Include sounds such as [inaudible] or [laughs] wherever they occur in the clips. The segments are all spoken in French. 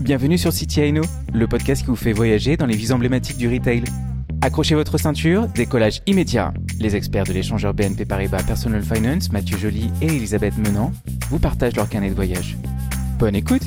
Bienvenue sur City Aino, le podcast qui vous fait voyager dans les vies emblématiques du retail. Accrochez votre ceinture, décollage immédiat. Les experts de l'échangeur BNP Paribas Personal Finance, Mathieu Joly et Elisabeth Menant, vous partagent leur carnet de voyage. Bonne écoute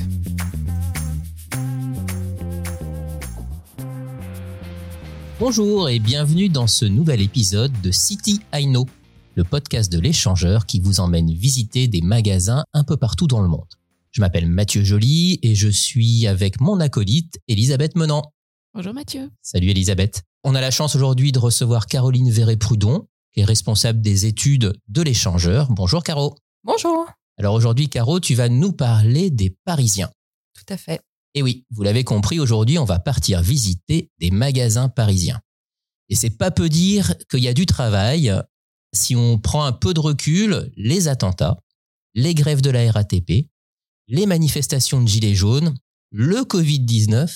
Bonjour et bienvenue dans ce nouvel épisode de City Aino, le podcast de l'échangeur qui vous emmène visiter des magasins un peu partout dans le monde. Je m'appelle Mathieu Joly et je suis avec mon acolyte Elisabeth Menant. Bonjour Mathieu. Salut Elisabeth. On a la chance aujourd'hui de recevoir Caroline Verret-Proudhon, qui est responsable des études de l'échangeur. Bonjour Caro. Bonjour. Alors aujourd'hui Caro, tu vas nous parler des Parisiens. Tout à fait. Et oui, vous l'avez compris, aujourd'hui on va partir visiter des magasins parisiens. Et c'est pas peu dire qu'il y a du travail. Si on prend un peu de recul, les attentats, les grèves de la RATP, les manifestations de gilets jaunes, le Covid-19,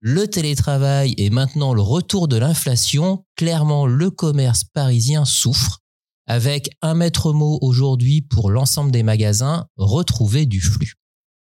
le télétravail et maintenant le retour de l'inflation, clairement le commerce parisien souffre, avec un maître mot aujourd'hui pour l'ensemble des magasins, retrouver du flux.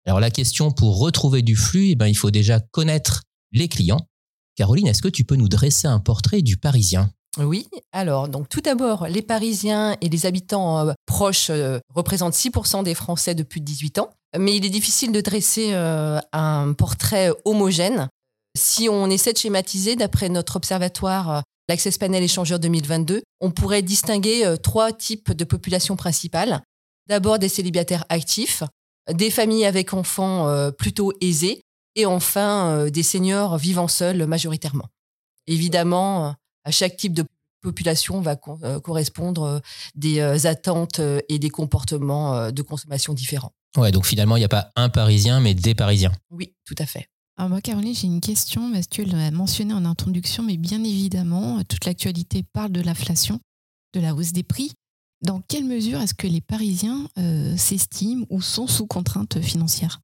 Alors la question pour retrouver du flux, eh ben, il faut déjà connaître les clients. Caroline, est-ce que tu peux nous dresser un portrait du Parisien? Oui, alors donc tout d'abord, les Parisiens et les habitants euh, proches euh, représentent 6% des Français de plus de 18 ans, mais il est difficile de dresser euh, un portrait homogène. Si on essaie de schématiser, d'après notre observatoire l'Access Panel Échangeur 2022, on pourrait distinguer trois types de populations principales. D'abord des célibataires actifs, des familles avec enfants plutôt aisés, et enfin des seniors vivant seuls majoritairement. Évidemment, à chaque type de population va euh, correspondre euh, des euh, attentes et des comportements de consommation différents. Ouais, donc finalement, il n'y a pas un Parisien, mais des Parisiens. Oui, tout à fait. Alors moi, Caroline, j'ai une question, parce que tu l'as mentionné en introduction, mais bien évidemment, toute l'actualité parle de l'inflation, de la hausse des prix. Dans quelle mesure est-ce que les Parisiens s'estiment ou sont sous contrainte financière?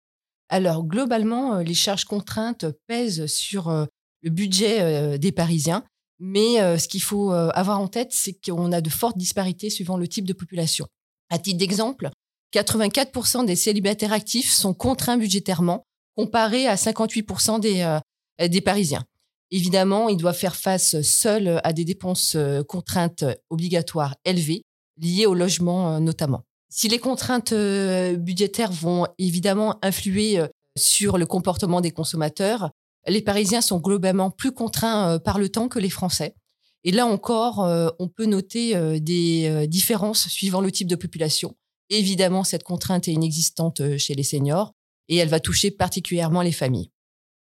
Alors, globalement, les charges contraintes pèsent sur le budget des Parisiens. Mais euh, ce qu'il faut euh, avoir en tête, c'est qu'on a de fortes disparités suivant le type de population. À titre d'exemple, 84% des célibataires actifs sont contraints budgétairement, comparé à 58% des, euh, des Parisiens. Évidemment, ils doivent faire face seuls à des dépenses contraintes obligatoires élevées, liées au logement notamment. Si les contraintes budgétaires vont évidemment influer sur le comportement des consommateurs, les Parisiens sont globalement plus contraints euh, par le temps que les Français. Et là encore, euh, on peut noter euh, des différences suivant le type de population. Évidemment, cette contrainte est inexistante chez les seniors et elle va toucher particulièrement les familles.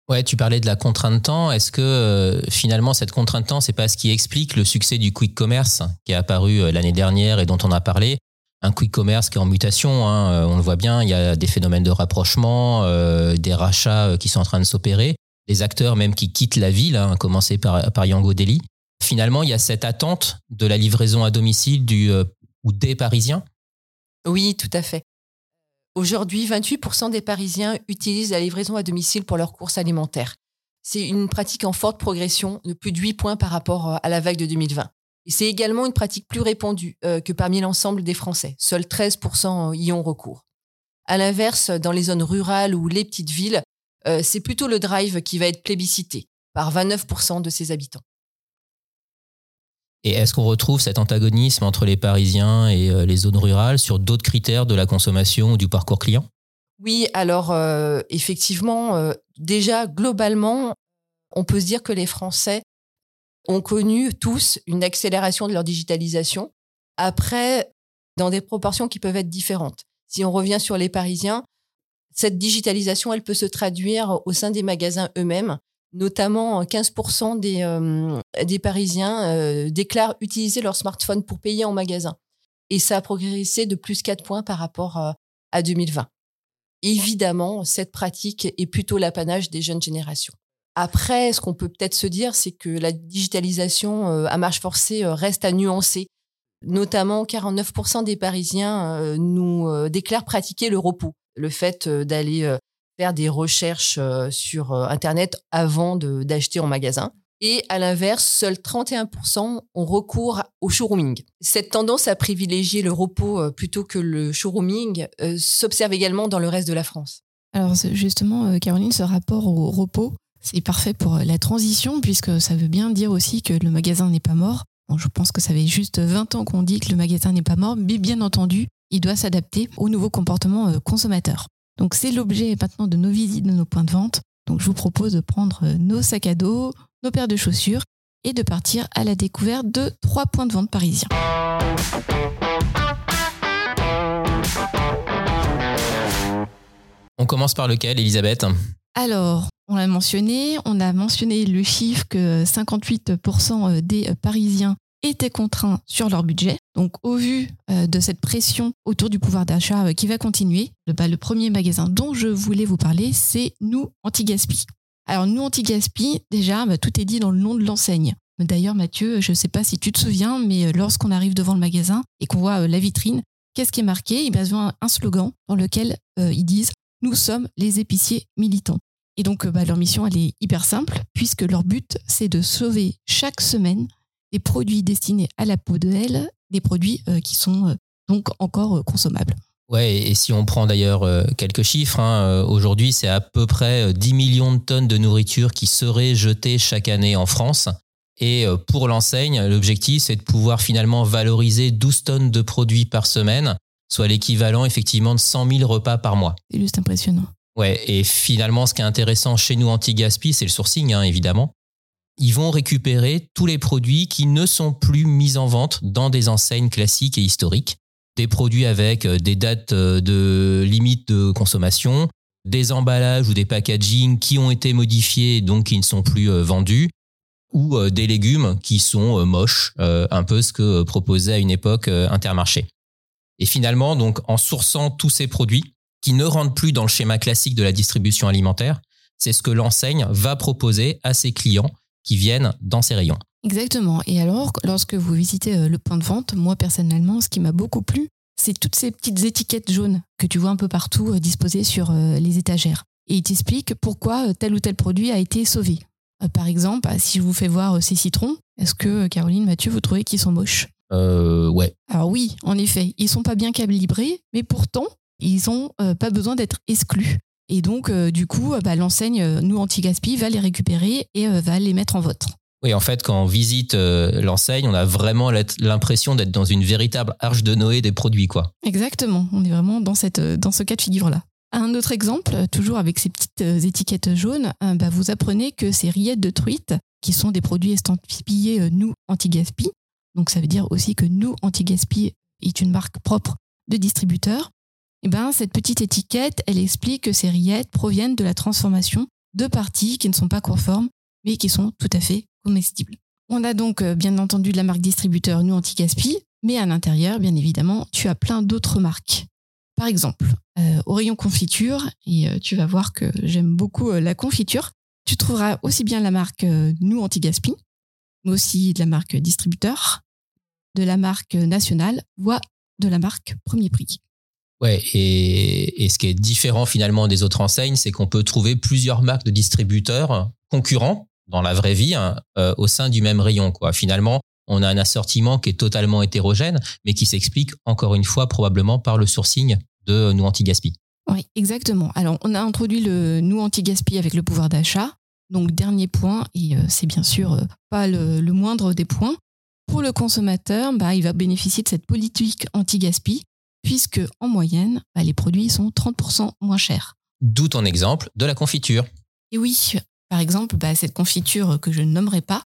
Ouais, tu parlais de la contrainte de temps. Est-ce que finalement cette contrainte de temps, c'est pas ce qui explique le succès du quick commerce qui est apparu l'année dernière et dont on a parlé? Un quick commerce qui est en mutation, hein, on le voit bien. Il y a des phénomènes de rapprochement, des rachats qui sont en train de s'opérer des acteurs même qui quittent la ville, hein, à commencer par, par Yango Deli. Finalement, il y a cette attente de la livraison à domicile du, euh, ou des Parisiens Oui, tout à fait. Aujourd'hui, 28% des Parisiens utilisent la livraison à domicile pour leurs courses alimentaires. C'est une pratique en forte progression de plus de 8 points par rapport euh, à la vague de 2020. Et c'est également une pratique plus répandue euh, que parmi l'ensemble des Français. Seuls 13% y ont recours. À l'inverse, dans les zones rurales ou les petites villes, euh, c'est plutôt le drive qui va être plébiscité par 29% de ses habitants. Et est-ce qu'on retrouve cet antagonisme entre les Parisiens et euh, les zones rurales sur d'autres critères de la consommation ou du parcours client? Oui, alors euh, effectivement, déjà globalement, on peut se dire que les Français ont connu tous une accélération de leur digitalisation. Après, dans des proportions qui peuvent être différentes. Si on revient sur les Parisiens, cette digitalisation, elle peut se traduire au sein des magasins eux-mêmes. Notamment, 15% des, euh, des Parisiens euh, déclarent utiliser leur smartphone pour payer en magasin. Et ça a progressé de plus 4 points par rapport euh, à 2020. Évidemment, cette pratique est plutôt l'apanage des jeunes générations. Après, ce qu'on peut peut-être se dire, c'est que la digitalisation à marche forcée reste à nuancer. Notamment, 49% des Parisiens nous déclarent pratiquer le repos le fait euh, d'aller euh, faire des recherches euh, sur Internet avant d'acheter en magasin. Et à l'inverse, seuls 31% ont recours au showrooming. Cette tendance à privilégier le repos plutôt que le showrooming s'observe également dans le reste de la France. Alors justement, Caroline, ce rapport au repos, c'est parfait pour la transition puisque ça veut bien dire aussi que le magasin n'est pas mort. je pense que ça fait juste 20 ans qu'on dit que le magasin n'est pas mort, mais bien entendu, il doit s'adapter aux nouveaux comportements consommateurs. Donc c'est l'objet maintenant de nos visites de nos points de vente. Donc je vous propose de prendre nos sacs à dos, nos paires de chaussures et de partir à la découverte de trois points de vente parisiens. On commence par lequel, Elisabeth? Alors, on l'a mentionné, on a mentionné le chiffre que 58% des Parisiens étaient contraints sur leur budget. Donc, au vu euh, de cette pression autour du pouvoir d'achat euh, qui va continuer, le, bah, le premier magasin dont je voulais vous parler, c'est Nous Anti-Gaspi. Alors, Nous Anti-Gaspi, déjà, bah, tout est dit dans le nom de l'enseigne. D'ailleurs, Mathieu, je ne sais pas si tu te souviens, mais euh, lorsqu'on arrive devant le magasin et qu'on voit la vitrine, qu'est-ce qui est marqué? Il y a un slogan dans lequel ils disent Nous sommes les épiciers militants. Et donc, bah, leur mission, elle est hyper simple, puisque leur but, c'est de sauver chaque semaine des produits destinés à la peau de L, des produits euh, qui sont euh, donc encore euh, consommables. Ouais, et si on prend d'ailleurs quelques chiffres, hein, aujourd'hui c'est à peu près 10 millions de tonnes de nourriture qui seraient jetées chaque année en France. Et pour l'enseigne, l'objectif c'est de pouvoir finalement valoriser 12 tonnes de produits par semaine, soit l'équivalent effectivement de 100 000 repas par mois. C'est juste impressionnant. Ouais, et finalement ce qui est intéressant chez nous anti-gaspi, c'est le sourcing, hein, évidemment ils vont récupérer tous les produits qui ne sont plus mis en vente dans des enseignes classiques et historiques. Des produits avec euh, des dates euh, de limite de consommation, des emballages ou des packaging qui ont été modifiés donc qui ne sont plus euh, vendus, ou des légumes qui sont moches, un peu ce que proposait à une époque Intermarché. Et finalement, donc en sourçant tous ces produits qui ne rentrent plus dans le schéma classique de la distribution alimentaire, c'est ce que l'enseigne va proposer à ses clients qui viennent dans ces rayons. Exactement. Et alors, lorsque vous visitez euh, le point de vente, moi personnellement, ce qui m'a beaucoup plu, c'est toutes ces petites étiquettes jaunes que tu vois un peu partout euh, disposées sur euh, les étagères. Et il t'explique pourquoi tel ou tel produit a été sauvé. Par exemple, si je vous fais voir ces citrons, est-ce que Caroline, Mathieu, vous trouvez qu'ils sont moches? Euh, ouais. Alors oui, en effet, ils sont pas bien calibrés, mais pourtant, ils n'ont pas besoin d'être exclus. Et donc, euh, du coup, euh, bah, l'enseigne, euh, nous, anti-gaspi, va les récupérer et va les mettre en vote. Oui, en fait, quand on visite l'enseigne, on a vraiment l'impression d'être dans une véritable arche de Noé des produits, quoi. Exactement. On est vraiment dans, cette, dans ce cas de figure-là. Un autre exemple, toujours avec ces petites étiquettes jaunes, bah, vous apprenez que ces rillettes de truite, qui sont des produits estampillés nous anti-gaspi, donc ça veut dire aussi que nous anti-gaspi est une marque propre de distributeur, eh ben, cette petite étiquette, elle explique que ces rillettes proviennent de la transformation de parties qui ne sont pas conformes, mais qui sont tout à fait comestibles. On a donc euh, bien entendu de la marque distributeur Nous Anti-Gaspi, mais à l'intérieur, bien évidemment, tu as plein d'autres marques. Par exemple, euh, au rayon confiture, et euh, tu vas voir que j'aime beaucoup la confiture, tu trouveras aussi bien la marque Nous Anti-Gaspi, mais aussi de la marque distributeur, de la marque nationale, voire de la marque Premier Prix. Ouais, et, ce qui est différent finalement des autres enseignes, c'est qu'on peut trouver plusieurs marques de distributeurs concurrents dans la vraie vie hein, euh, au sein du même rayon. Finalement, on a un assortiment qui est totalement hétérogène, mais qui s'explique encore une fois probablement par le sourcing de nous anti-gaspi. Oui, exactement. Alors, on a introduit le nous anti-gaspi avec le pouvoir d'achat. Donc, dernier point, et euh, c'est bien sûr euh, pas le, moindre des points. Pour le consommateur, bah, il va bénéficier de cette politique anti-gaspi puisque en moyenne, bah, les produits sont 30% moins chers. D'où ton exemple de la confiture. Et oui, par exemple, bah, cette confiture que je ne nommerai pas,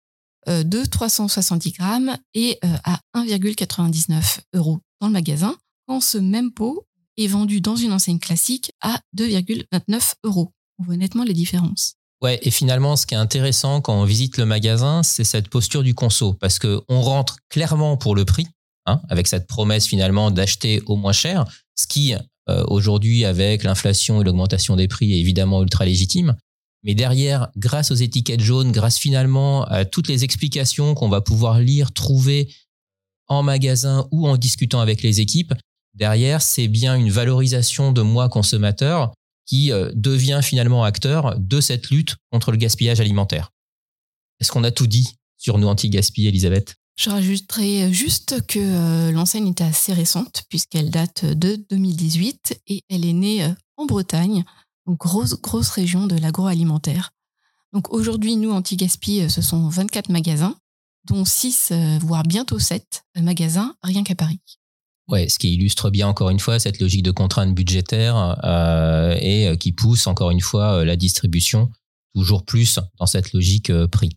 euh, de 370 grammes et euh, à 1,99 euros dans le magasin, quand ce même pot est vendu dans une enseigne classique à 2,29 euros. On voit nettement les différences. Ouais, et finalement, ce qui est intéressant quand on visite le magasin, c'est cette posture du conso, parce qu'on rentre clairement pour le prix, Hein, avec cette promesse finalement d'acheter au moins cher, ce qui euh, aujourd'hui avec l'inflation et l'augmentation des prix est évidemment ultra légitime. Mais derrière, grâce aux étiquettes jaunes, grâce finalement à toutes les explications qu'on va pouvoir lire, trouver en magasin ou en discutant avec les équipes, derrière, c'est bien une valorisation de moi consommateur qui euh, devient finalement acteur de cette lutte contre le gaspillage alimentaire. Est-ce qu'on a tout dit sur nos anti-gaspi, Elisabeth? Je rajouterai juste que euh, l'enseigne était assez récente puisqu'elle date de 2018 et elle est née euh, en Bretagne. Donc grosse, grosse région de l'agroalimentaire. Donc aujourd'hui, nous, Anti-Gaspi, ce sont 24 magasins, dont 6, voire bientôt 7 magasins, rien qu'à Paris. Ouais, ce qui illustre bien encore une fois cette logique de contrainte budgétaire euh, et qui pousse encore une fois la distribution toujours plus dans cette logique prix.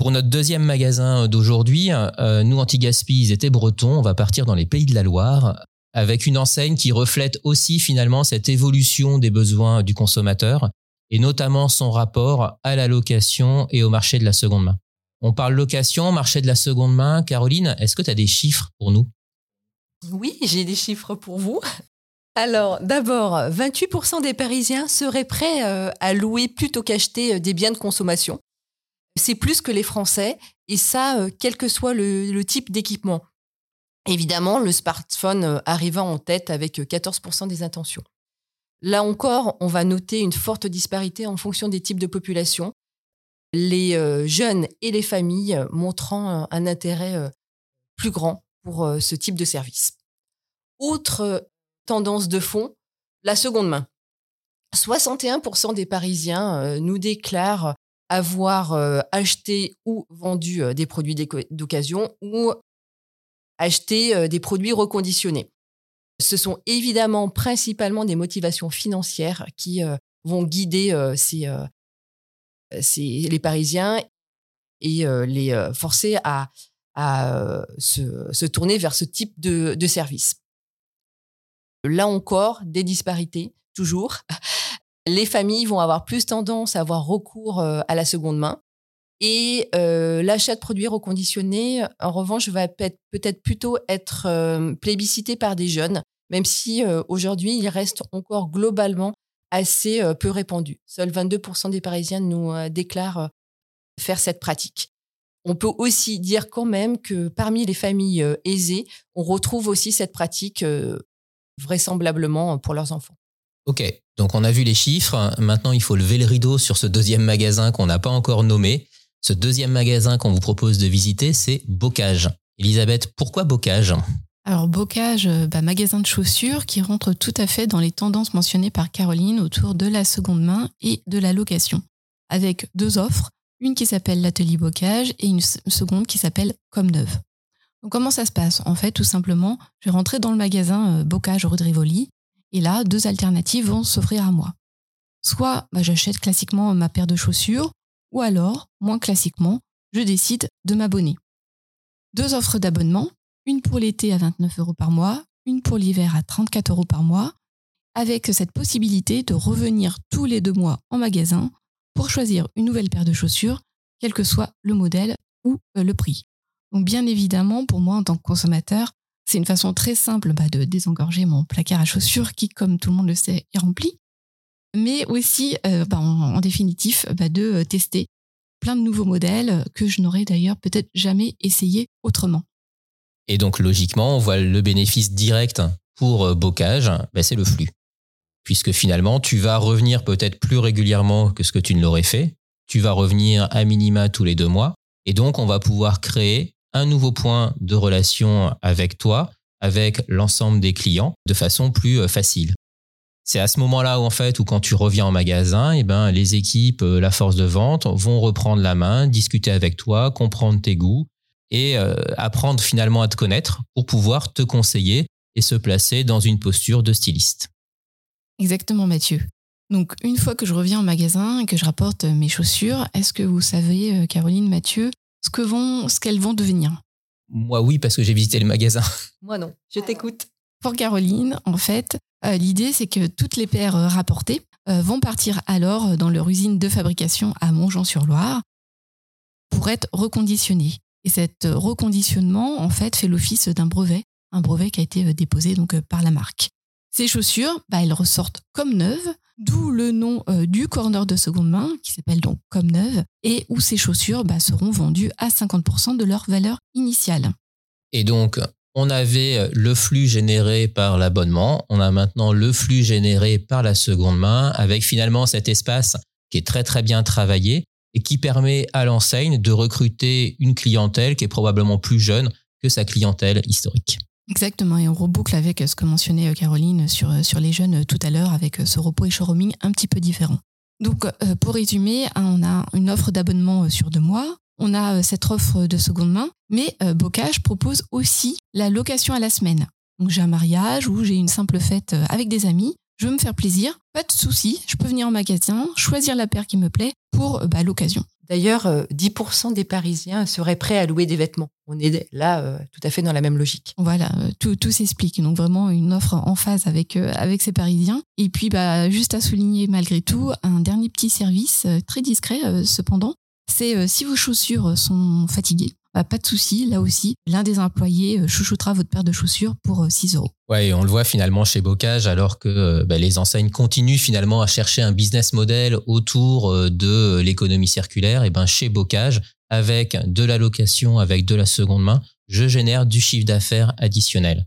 Pour notre deuxième magasin d'aujourd'hui, euh, nous, Anti-Gaspi, ils étaient bretons. On va partir dans les pays de la Loire avec une enseigne qui reflète aussi finalement cette évolution des besoins du consommateur et notamment son rapport à la location et au marché de la seconde main. On parle location, marché de la seconde main. Caroline, est-ce que tu as des chiffres pour nous? Oui, j'ai des chiffres pour vous. Alors, d'abord, 28% des Parisiens seraient prêts euh, à louer plutôt qu'acheter euh, des biens de consommation c'est plus que les Français, et ça, euh, quel que soit le, type d'équipement. Évidemment, le smartphone euh, arrivant en tête avec 14% euh, des intentions. Là encore, on va noter une forte disparité en fonction des types de population, les jeunes et les familles montrant un intérêt plus grand pour ce type de service. Autre tendance de fond, la seconde main. 61% des Parisiens nous déclarent avoir euh, acheté ou vendu euh, des produits d'occasion ou acheté euh, des produits reconditionnés. Ce sont évidemment principalement des motivations financières qui vont guider les Parisiens et les forcer à, se, tourner vers ce type de, de service. Là encore, des disparités, toujours les familles vont avoir plus tendance à avoir recours euh, à la seconde main. Et euh, l'achat de produits reconditionnés, en revanche, va peut-être plutôt être euh, plébiscité par des jeunes, même si aujourd'hui, il reste encore globalement assez peu répandu. Seuls 22% des Parisiens nous déclarent faire cette pratique. On peut aussi dire quand même que parmi les familles aisées, on retrouve aussi cette pratique vraisemblablement pour leurs enfants. Ok, donc on a vu les chiffres. Maintenant, il faut lever le rideau sur ce deuxième magasin qu'on n'a pas encore nommé. Ce deuxième magasin qu'on vous propose de visiter, c'est Bocage. Elisabeth, pourquoi Bocage? Alors Bocage, euh, bah, magasin de chaussures qui rentre tout à fait dans les tendances mentionnées par Caroline autour de la seconde main et de la location, avec deux offres, une qui s'appelle l'atelier Bocage et une seconde qui s'appelle Comme Neuve. Donc comment ça se passe? En fait, tout simplement, je vais rentrer dans le magasin euh, Bocage rue de et là, deux alternatives vont s'offrir à moi. Soit bah, j'achète classiquement ma paire de chaussures, ou alors, moins classiquement, je décide de m'abonner. Deux offres d'abonnement, une pour l'été à 29 euros par mois, une pour l'hiver à 34 euros par mois, avec cette possibilité de revenir tous les deux mois en magasin pour choisir une nouvelle paire de chaussures, quel que soit le modèle ou euh, le prix. Donc bien évidemment, pour moi en tant que consommateur, c'est une façon très simple bah, de désengorger mon placard à chaussures qui, comme tout le monde le sait, est rempli. Mais aussi, euh, bah, en, définitif, bah, de euh, tester plein de nouveaux modèles que je n'aurais d'ailleurs peut-être jamais essayé autrement. Et donc, logiquement, on voit le bénéfice direct pour euh, Bocage, c'est le flux. Puisque finalement, tu vas revenir peut-être plus régulièrement que ce que tu ne l'aurais fait. Tu vas revenir à minima tous les deux mois. Et donc, on va pouvoir créer un nouveau point de relation avec toi, avec l'ensemble des clients, de façon plus euh, facile. C'est à ce moment-là où en fait, où quand tu reviens en magasin, eh ben les équipes, euh, la force de vente vont reprendre la main, discuter avec toi, comprendre tes goûts et euh, apprendre finalement à te connaître pour pouvoir te conseiller et se placer dans une posture de styliste. Exactement, Mathieu. Donc, une fois que je reviens en magasin et que je rapporte mes chaussures, est-ce que vous savez, Caroline, Mathieu, ce que vont, ce qu'elles vont devenir. Moi, oui, parce que j'ai visité le magasin. [laughs] Moi, non. Je t'écoute. Pour Caroline, en fait, euh, l'idée, c'est que toutes les paires euh, rapportées euh, vont partir alors dans leur usine de fabrication à Montjean-sur-Loire pour être reconditionnées. Et cet reconditionnement, en fait, fait l'office d'un brevet, un brevet qui a été déposé donc par la marque. Ces chaussures, bah, elles ressortent comme neuves, d'où le nom euh, du corner de seconde main, qui s'appelle donc Comme Neuve, et où ces chaussures bah, seront vendues à 50% de leur valeur initiale. Et donc, on avait le flux généré par l'abonnement, on a maintenant le flux généré par la seconde main, avec finalement cet espace qui est très très bien travaillé et qui permet à l'enseigne de recruter une clientèle qui est probablement plus jeune que sa clientèle historique. Exactement, et on reboucle avec ce que mentionnait Caroline sur, sur les jeunes tout à l'heure, avec ce repos et showrooming un petit peu différent. Donc, pour résumer, on a une offre d'abonnement sur deux mois, on a cette offre de seconde main, mais Bocage propose aussi la location à la semaine. Donc, j'ai un mariage ou j'ai une simple fête avec des amis, je veux me faire plaisir, pas de souci, je peux venir en magasin, choisir la paire qui me plaît pour bah, l'occasion. D'ailleurs, 10% euh, des Parisiens seraient prêts à louer des vêtements. On est là euh, tout à fait dans la même logique. Voilà, euh, tout, tout s'explique. Donc vraiment une offre en phase avec, ces Parisiens. Et puis, bah, juste à souligner malgré tout, un dernier petit service très discret cependant, c'est si vos chaussures sont fatiguées, bah, pas de souci, là aussi, l'un des employés euh, chouchoutera votre paire de chaussures pour 6 euh, euros. Ouais, on le voit finalement chez Bocage, alors que euh, bah, les enseignes continuent finalement à chercher un business model autour de l'économie circulaire. Et ben chez Bocage, avec de la location, avec de la seconde main, je génère du chiffre d'affaires additionnel.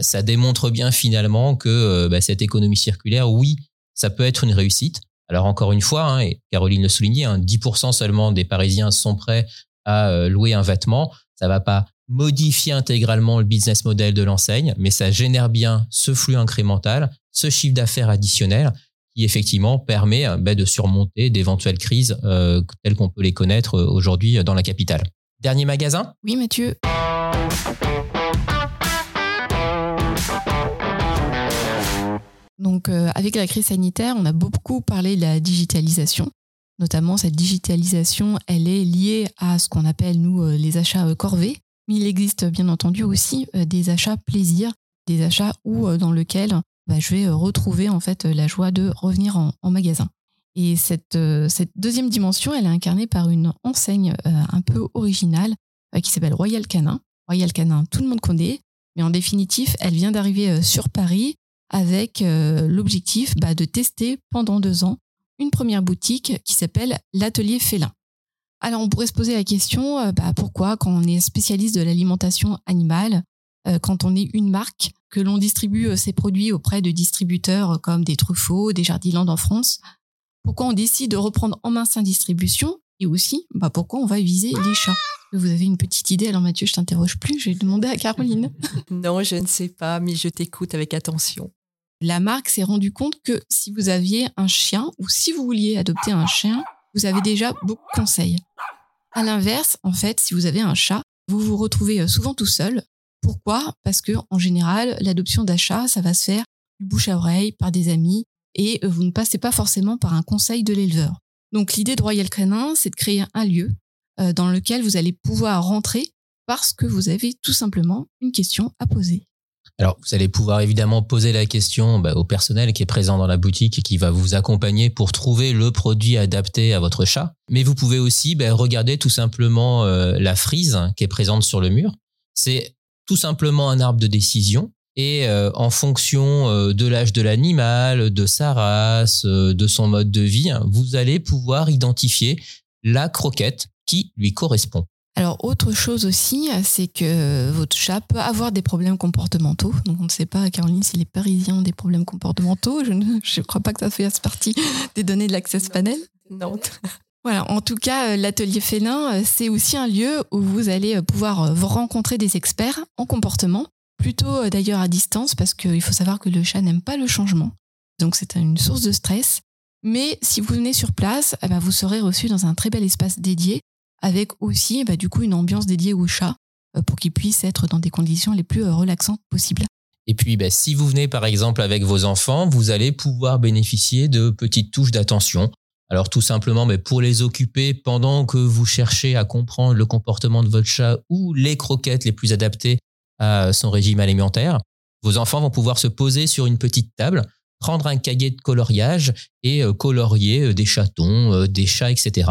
ça démontre bien finalement que bah, cette économie circulaire, oui, ça peut être une réussite. Alors encore une fois, hein, et Caroline le soulignait, 10% hein, seulement des Parisiens sont prêts à euh, louer un vêtement. Ça va pas modifier intégralement le business model de l'enseigne, mais ça génère bien ce flux incrémental, ce chiffre d'affaires additionnel qui effectivement permet euh, bah, de surmonter d'éventuelles crises euh, telles qu'on peut les connaître aujourd'hui dans la capitale. Dernier magasin? Oui, Mathieu. Donc, avec la crise sanitaire, on a beaucoup parlé de la digitalisation. Notamment, cette digitalisation, elle est liée à ce qu'on appelle, nous, euh, les achats euh, corvées. Mais il existe bien entendu aussi euh, des achats plaisir, des achats où, dans lequel bah, je vais retrouver en fait la joie de revenir en, magasin. Et cette, deuxième dimension, elle est incarnée par une enseigne un peu originale qui s'appelle Royal Canin. Royal Canin, tout le monde connaît, mais en définitive, elle vient d'arriver sur Paris avec l'objectif bah, de tester pendant deux ans une première boutique qui s'appelle l'Atelier Félin. Alors on pourrait se poser la question, euh, bah, pourquoi quand on est spécialiste de l'alimentation animale, euh, quand on est une marque, que l'on distribue euh, ses produits auprès de distributeurs comme des Truffaut, des Jardiland en France, pourquoi on décide de reprendre en main sa distribution? Et aussi bah, pourquoi on va viser les chats? Vous avez une petite idée? Alors Mathieu, je t'interroge plus, je vais demander à Caroline. [laughs] non, je ne sais pas, mais je t'écoute avec attention la marque s'est rendue compte que si vous aviez un chien ou si vous vouliez adopter un chien, vous avez déjà beaucoup de conseils. À l'inverse, en fait, si vous avez un chat, vous vous retrouvez euh, souvent tout seul. Pourquoi? Parce que en général, l'adoption d'un chat, ça va se faire du bouche à oreille par des amis et euh, vous ne passez pas forcément par un conseil de l'éleveur. Donc l'idée de Royal Canin, c'est de créer un lieu euh, dans lequel vous allez pouvoir rentrer parce que vous avez tout simplement une question à poser. Alors, vous allez pouvoir évidemment poser la question bah, au personnel qui est présent dans la boutique et qui va vous accompagner pour trouver le produit adapté à votre chat. Mais vous pouvez aussi bah, regarder tout simplement euh, la frise qui est présente sur le mur. C'est tout simplement un arbre de décision. Et euh, en fonction euh, de l'âge de l'animal, de sa race, de son mode de vie, vous allez pouvoir identifier la croquette qui lui correspond. Alors, autre chose aussi, c'est que votre chat peut avoir des problèmes comportementaux. Donc, on ne sait pas, Caroline, si les Parisiens ont des problèmes comportementaux. Je ne crois pas que ça fasse partie des données de l'Access Panel. Non. Voilà, en tout cas, euh, l'atelier félin, euh, c'est aussi un lieu où vous allez euh, pouvoir rencontrer des experts en comportement, plutôt d'ailleurs à distance, parce qu'il faut savoir que le chat n'aime pas le changement. Donc, c'est une source de stress. Mais si vous venez sur place, eh ben, vous serez reçu dans un très bel espace dédié avec aussi bah, du coup une ambiance dédiée aux chats euh, pour qu'ils puissent être dans des conditions les plus euh, relaxantes possibles. Et puis, bah, si vous venez par exemple avec vos enfants, vous allez pouvoir bénéficier de petites touches d'attention. Alors tout simplement, mais pour les occuper pendant que vous cherchez à comprendre le comportement de votre chat ou les croquettes les plus adaptées à son régime alimentaire, vos enfants vont pouvoir se poser sur une petite table prendre un cahier de coloriage et euh, colorier euh, des chatons, euh, des chats, etc.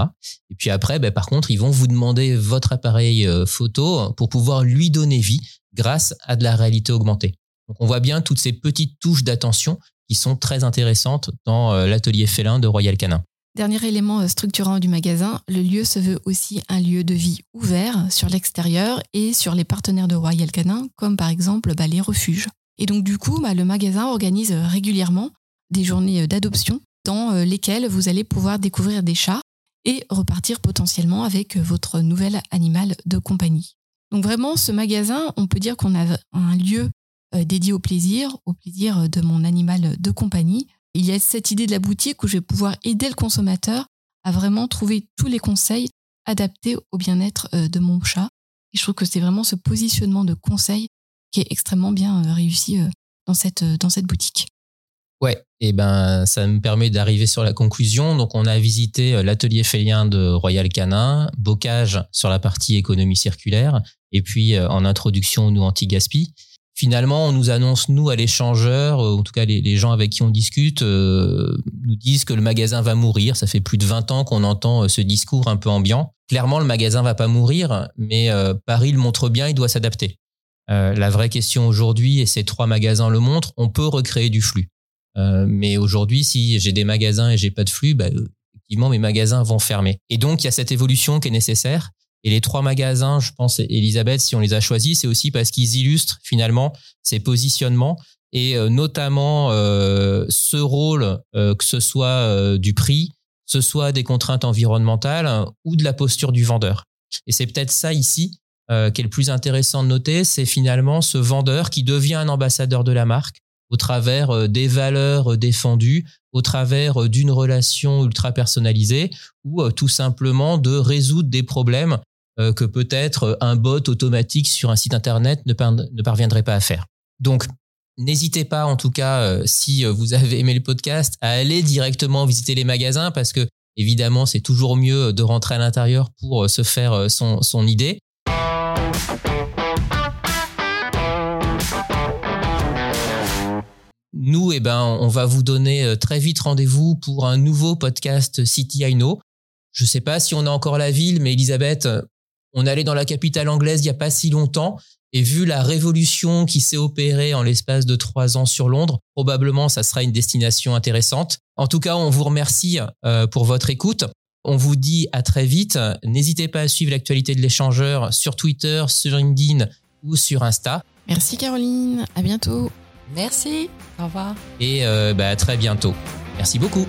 Et puis après, ben, par contre, ils vont vous demander votre appareil photo pour pouvoir lui donner vie grâce à de la réalité augmentée. Donc on voit bien toutes ces petites touches d'attention qui sont très intéressantes dans l'atelier félin de Royal Canin. Dernier élément structurant du magasin, le lieu se veut aussi un lieu de vie ouvert sur l'extérieur et sur les partenaires de Royal Canin, comme par exemple bah, les refuges. Et donc du coup, bah, le magasin organise euh, régulièrement des journées euh, d'adoption dans euh, lesquelles vous allez pouvoir découvrir des chats et repartir potentiellement avec votre nouvel animal de compagnie. Donc vraiment, ce magasin, on peut dire qu'on a un lieu dédié au plaisir, au plaisir de mon animal de compagnie. Il y a cette idée de la boutique où je vais pouvoir aider le consommateur à vraiment trouver tous les conseils adaptés au bien-être de mon chat. Et je trouve que c'est vraiment ce positionnement de conseil qui est extrêmement bien euh, réussi dans cette, dans cette boutique. Ouais, et ben ça me permet d'arriver sur la conclusion. Donc on a visité l'atelier félien de Royal Canin, bocage sur la partie économie circulaire, et puis en introduction nous anti-gaspi finalement, on nous annonce, nous, à l'échangeur, euh, en tout cas les, gens avec qui on discute, euh, nous disent que le magasin va mourir. Ça fait plus de 20 ans qu'on entend euh, ce discours un peu ambiant. Clairement, le magasin va pas mourir, mais Paris le montre bien, il doit s'adapter. La vraie question aujourd'hui, et ces trois magasins le montrent, on peut recréer du flux. mais aujourd'hui, si j'ai des magasins et j'ai pas de flux, bah, effectivement, mes magasins vont fermer. Et donc, il y a cette évolution qui est nécessaire. Et les trois magasins, je pense, Elisabeth, si on les a choisis, c'est aussi parce qu'ils illustrent finalement ces positionnements et euh, notamment euh, ce rôle, euh, que ce soit du prix, que ce soit des contraintes environnementales ou de la posture du vendeur. Et c'est peut-être ça ici qui est le plus intéressant de noter, c'est finalement ce vendeur qui devient un ambassadeur de la marque au travers des valeurs défendues, au travers d'une relation ultra personnalisée ou tout simplement de résoudre des problèmes euh, que peut-être un bot automatique sur un site internet ne, ne parviendrait pas à faire. Donc, n'hésitez pas, en tout cas, euh, si vous avez aimé le podcast, à aller directement visiter les magasins parce que, évidemment, c'est toujours mieux de rentrer à l'intérieur pour se faire son, son idée. Nous, eh ben, on va vous donner euh, très vite rendez-vous pour un nouveau podcast City I Know. Je ne sais pas si on a encore la ville, mais Elisabeth, on allait dans la capitale anglaise il n'y a pas si longtemps. Et vu la révolution qui s'est opérée en l'espace de trois ans sur Londres, probablement ça sera une destination intéressante. En tout cas, on vous remercie euh, pour votre écoute. On vous dit à très vite. N'hésitez pas à suivre l'actualité de l'échangeur sur Twitter, sur LinkedIn ou sur Insta. Merci Caroline, à bientôt. Merci, au revoir. Et euh, bah, à très bientôt. Merci beaucoup.